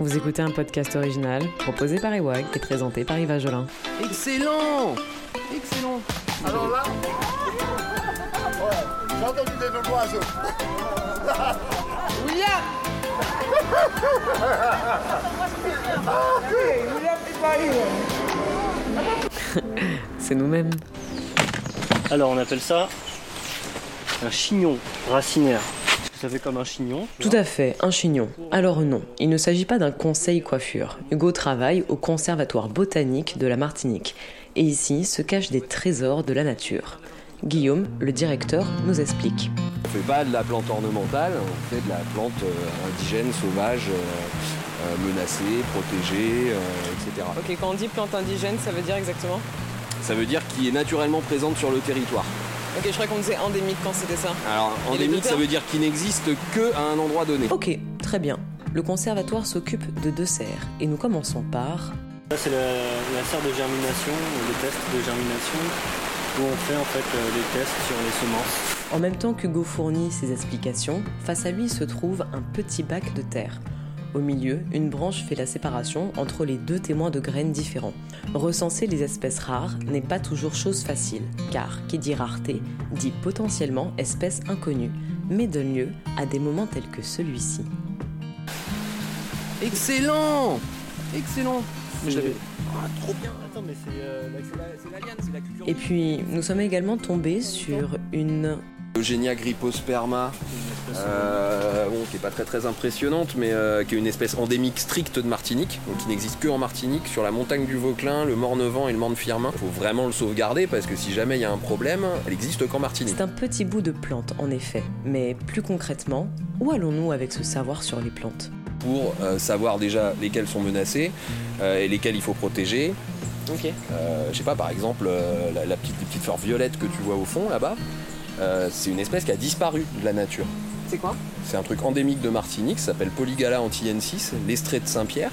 Vous écoutez un podcast original proposé par Ewag et présenté par Yves Jolin. Excellent Excellent Alors là, ouais, j'ai entendu des noms d'oiseaux. William C'est nous-mêmes. Alors on appelle ça un chignon racinaire. Ça fait comme un chignon. Tout à fait, un chignon. Alors non, il ne s'agit pas d'un conseil coiffure. Hugo travaille au Conservatoire botanique de la Martinique. Et ici se cachent des trésors de la nature. Guillaume, le directeur, nous explique. On fait pas de la plante ornementale, on fait de la plante euh, indigène, sauvage, euh, euh, menacée, protégée, etc. Ok, quand on dit plante indigène, ça veut dire exactement? Ça veut dire qui est naturellement présente sur le territoire. Ok, je crois qu'on disait endémique quand c'était ça. Alors endémique, ça veut dire qu'il n'existe que à un endroit donné. Ok, très bien. Le conservatoire s'occupe de deux serres et nous commençons par Ça c'est la, la serre de germination, les tests de germination, où on fait en fait euh, les tests sur les semences. En même temps qu'Hugo fournit ses explications, face à lui se trouve un petit bac de terre. Au milieu, une branche fait la séparation entre les deux témoins de graines différents. Recenser les espèces rares n'est pas toujours chose facile, car qui dit rareté dit potentiellement espèce inconnue, mais donne lieu à des moments tels que celui-ci. Excellent Excellent Je l'avais. Ah, trop bien Attends mais c'est euh, la- C'est la- c'est la liane, c'est la culture. Et puis, nous sommes également tombés sur une Une espèce, euh, bon, qui est pas très très impressionnante, mais euh, qui est une espèce endémique stricte de Martinique, donc qui n'existe que en Martinique, sur la montagne du Vauclin, le Mornevent et le Morne-Firmin. Il faut vraiment le sauvegarder parce que si jamais il y a un problème, elle existe qu'en Martinique. C'est un petit bout de plante, en effet. Mais plus concrètement, où allons-nous avec ce savoir sur les plantes? Pour euh, savoir déjà lesquelles sont menacées euh, et lesquelles il faut protéger. Ok. Euh, je sais pas, par exemple, euh, la, la petite, les petites fleurs violettes que tu vois au fond là-bas, euh, c'est une espèce qui a disparu de la nature. C'est quoi? C'est un truc endémique de Martinique, ça s'appelle Polygala antillensis, l'estrée de Saint-Pierre,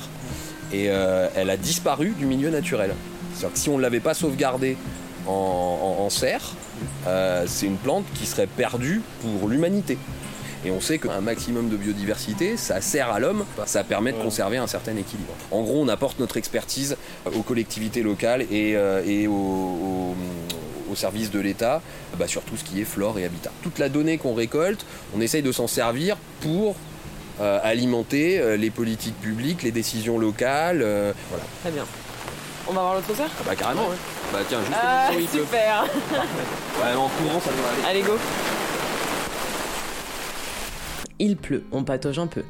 et euh, elle a disparu du milieu naturel. C'est-à-dire que si on ne l'avait pas sauvegardée en, en- en serre, euh, c'est une plante qui serait perdue pour l'humanité. Et on sait qu'un maximum de biodiversité, ça sert à l'homme, ça permet de conserver un certain équilibre. En gros, on apporte notre expertise aux collectivités locales et, euh, et aux, aux- aux services de l'État bah, sur tout ce qui est flore et habitat. Toute la donnée qu'on récolte, on essaye de s'en servir pour euh, alimenter euh, les politiques publiques, les décisions locales. euh, voilà. Très bien. On va voir l'autre serre Ah bah carrément, ouais. Bah tiens, juste Ah, pleut. super Ouais, en courant, ça devrait aller. Allez, go Il pleut, on patauge un peu.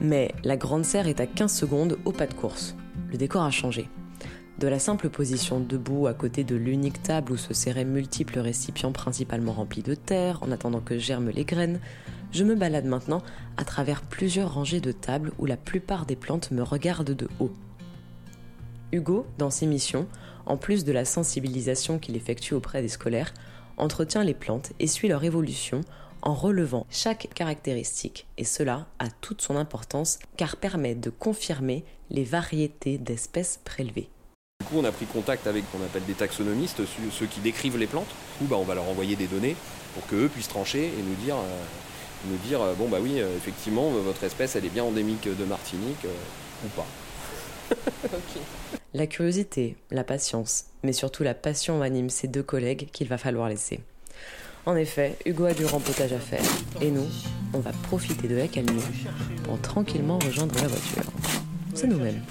Mais la grande serre est à 15 secondes au pas de course. Le décor a changé. De la simple position debout à côté de l'unique table où se serraient multiples récipients principalement remplis de terre en attendant que germent les graines, je me balade maintenant à travers plusieurs rangées de tables où la plupart des plantes me regardent de haut. Hugo, dans ses missions, en plus de la sensibilisation qu'il effectue auprès des scolaires, entretient les plantes et suit leur évolution en relevant chaque caractéristique, et cela a toute son importance car permet de confirmer les variétés d'espèces prélevées. Du coup, on a pris contact avec ce qu'on appelle des taxonomistes, ceux, qui décrivent les plantes. Du coup, bah, on va leur envoyer des données pour qu'eux puissent trancher et nous dire, euh, nous dire euh, bon bah oui, euh, effectivement, votre espèce, elle est bien endémique de Martinique euh, ou pas. La curiosité, la patience, mais surtout la passion anime ces deux collègues qu'il va falloir laisser. En effet, Hugo a du rempotage à faire, et nous, on va profiter de la calmie pour tranquillement rejoindre la voiture. C'est nous-mêmes.